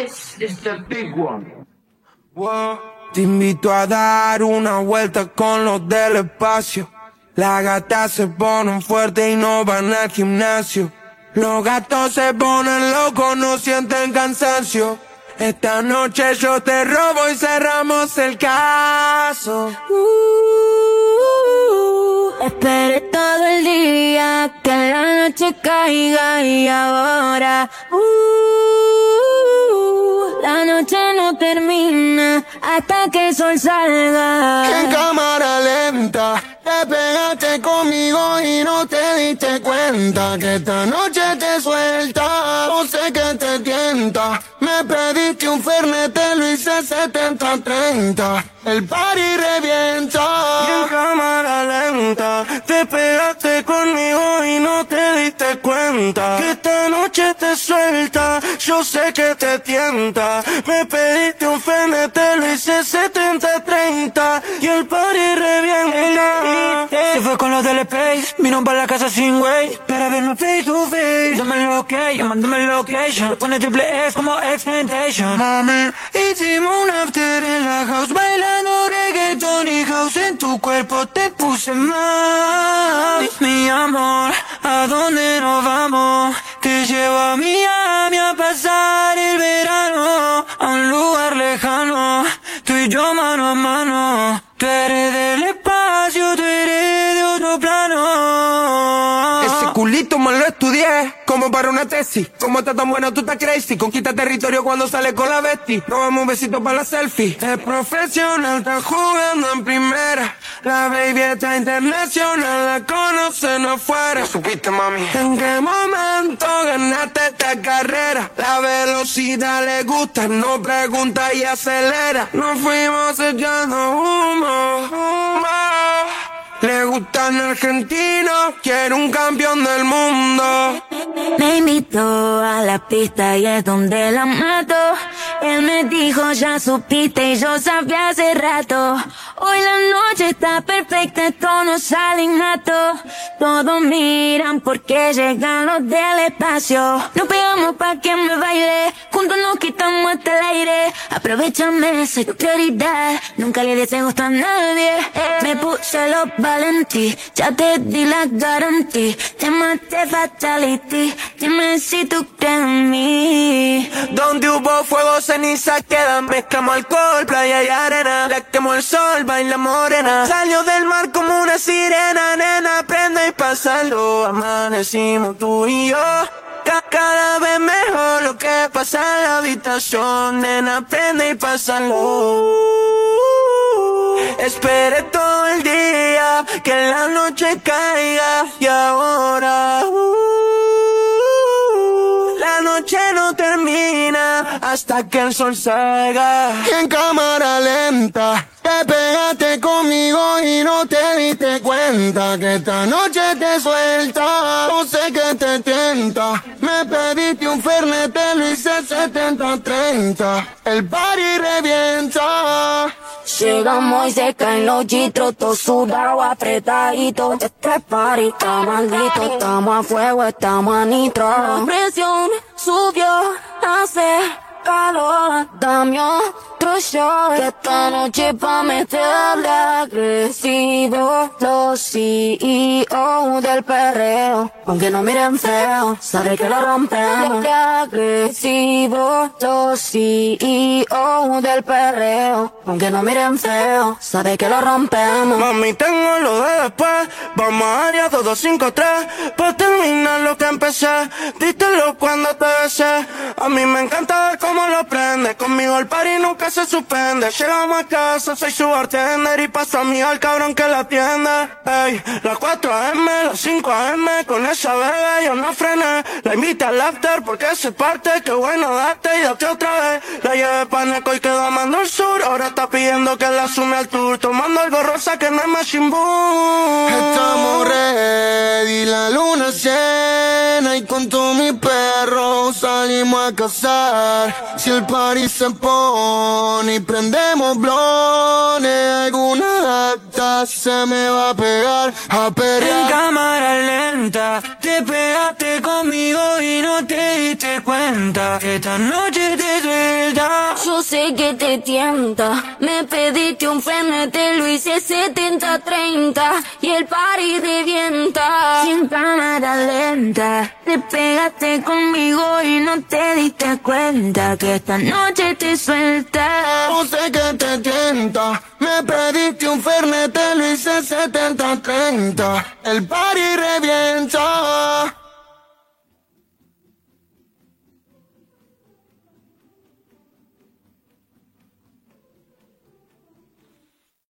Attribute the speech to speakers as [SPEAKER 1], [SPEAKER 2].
[SPEAKER 1] This is the big one.
[SPEAKER 2] Te invito a dar una vuelta con los del espacio. Las gatas se ponen fuertes y no van al gimnasio. Los gatos se ponen locos, no sienten cansancio. Esta noche yo te robo y cerramos el caso.
[SPEAKER 3] Uh, esperé todo el día que la noche caiga y ahora. Uh, la noche no termina hasta que el sol salga.
[SPEAKER 2] En cámara lenta te pegaste conmigo y no te diste cuenta que esta noche te suelta. No sé que te tienta. Me pediste un fernet, te lo hice 70-30. El party revienta. En cámara lenta te pegaste conmigo y no te diste cuenta que esta noche te suelta. Yo sé que te tienta. Me pediste un fernet, te lo hice 70-30. Y el party revienta.
[SPEAKER 4] Se fue con los del space, vino para la casa sin way Para vernos face to face Dame lo que, llamándome location Pone triple X como Expectation
[SPEAKER 2] Mami, hicimos un after en la house Bailando reggaeton y house En tu cuerpo te puse mal
[SPEAKER 4] Mi amor, ¿a dónde nos vamos? Te llevo a Miami a pasar el verano A un lugar lejano. Tú y yo mano a mano Tú eres del
[SPEAKER 2] como para una tesis. Como está tan buena, tú estás crazy. Conquista territorio cuando sale con la bestia. Robamos un besito para la selfie. Es profesional, está jugando en primera. La baby está internacional, la conocen afuera. supiste, mami? ¿En qué momento ganaste esta carrera? La velocidad le gusta, no pregunta y acelera. Nos fuimos echando humo, humo. Le gustan argentinos, quiere un campeón del mundo.
[SPEAKER 3] Me invitó a la pista y es donde la mato. Él me dijo, ya supiste y yo sabía hace rato. Hoy la noche está perfecta, esto no sale innato. Todos miran porque llegan los del espacio. Nos pegamos pa' que me baile, juntos nos quitamos hasta el aire. Aprovechame, soy tu prioridad, nunca le des gusto a nadie. Me puse los valentí, ya te di la garantía. Llamaste fatality, dime si tú crees en mí.
[SPEAKER 2] Donde hubo fuego, ceniza quedan. Mezclamos alcohol, playa y arena. Le quemó el sol, baila morena. Salió del mar como una sirena, nena. Prende y pásalo. Amanecimos tú y yo. Ca- Cada vez mejor lo que pasa en la habitación, nena. Prende y pásalo. Esperé todo el día que la noche caiga y ahora uh, hasta que el sol salga. En cámara lenta te pegaste conmigo y no te diste cuenta que esta noche te suelta. No sé que te tienta. Me pediste un fernet, te lo hice 70-30. El party revienta.
[SPEAKER 3] Llegamos y se caen los gitros, todo sudado, apretadito. Este party está maldito, estamos a fuego, estamos a nitro. La presión subió, hace calor. Dame otro shot, que esta noche pa' meterle agresivo. Los CEO del perreo, aunque no miren feo, sabe que lo rompemos. agresivo, los CEO del perreo, aunque no miren feo, sabe que lo rompemos.
[SPEAKER 2] Mami, tengo lo de después. Vamos a área 2253. Pa' terminar lo que empecé. Dítelo cuando te A mí me encanta ver cómo lo prende. Conmigo el party nunca se suspende. Llegamos a casa, soy su bartender. Y paso a mí al cabrón que la atiende. Ey, las 4 AM, las 5 AM. Con esa bebé yo no frené. La invité al after porque se parte. Qué bueno date y date otra vez. La llevé pa' Neco y quedó amando el sur. Ahora está pidiendo que la sume al tour. Tomando algo rosa que no es Machine Boom. Estamos ready, la luna llena. Y con todos mis perros salimos a cazar. Si el party se pone y prendemos blones. Alguna se me va a pegar a
[SPEAKER 4] En
[SPEAKER 2] perrear.
[SPEAKER 4] cámara lenta, te pegaste conmigo y no te diste cuenta que esta noche te suelta.
[SPEAKER 3] Yo sé que te tienta. Me pediste un fernet, te lo hice 70-30. Y el party revienta. Sin cámara lenta. Te pegaste conmigo y no te diste cuenta que esta noche te suelta.
[SPEAKER 2] Yo sé que te tienta. Me pediste un fernet, te lo hice 70-30. El party revienta.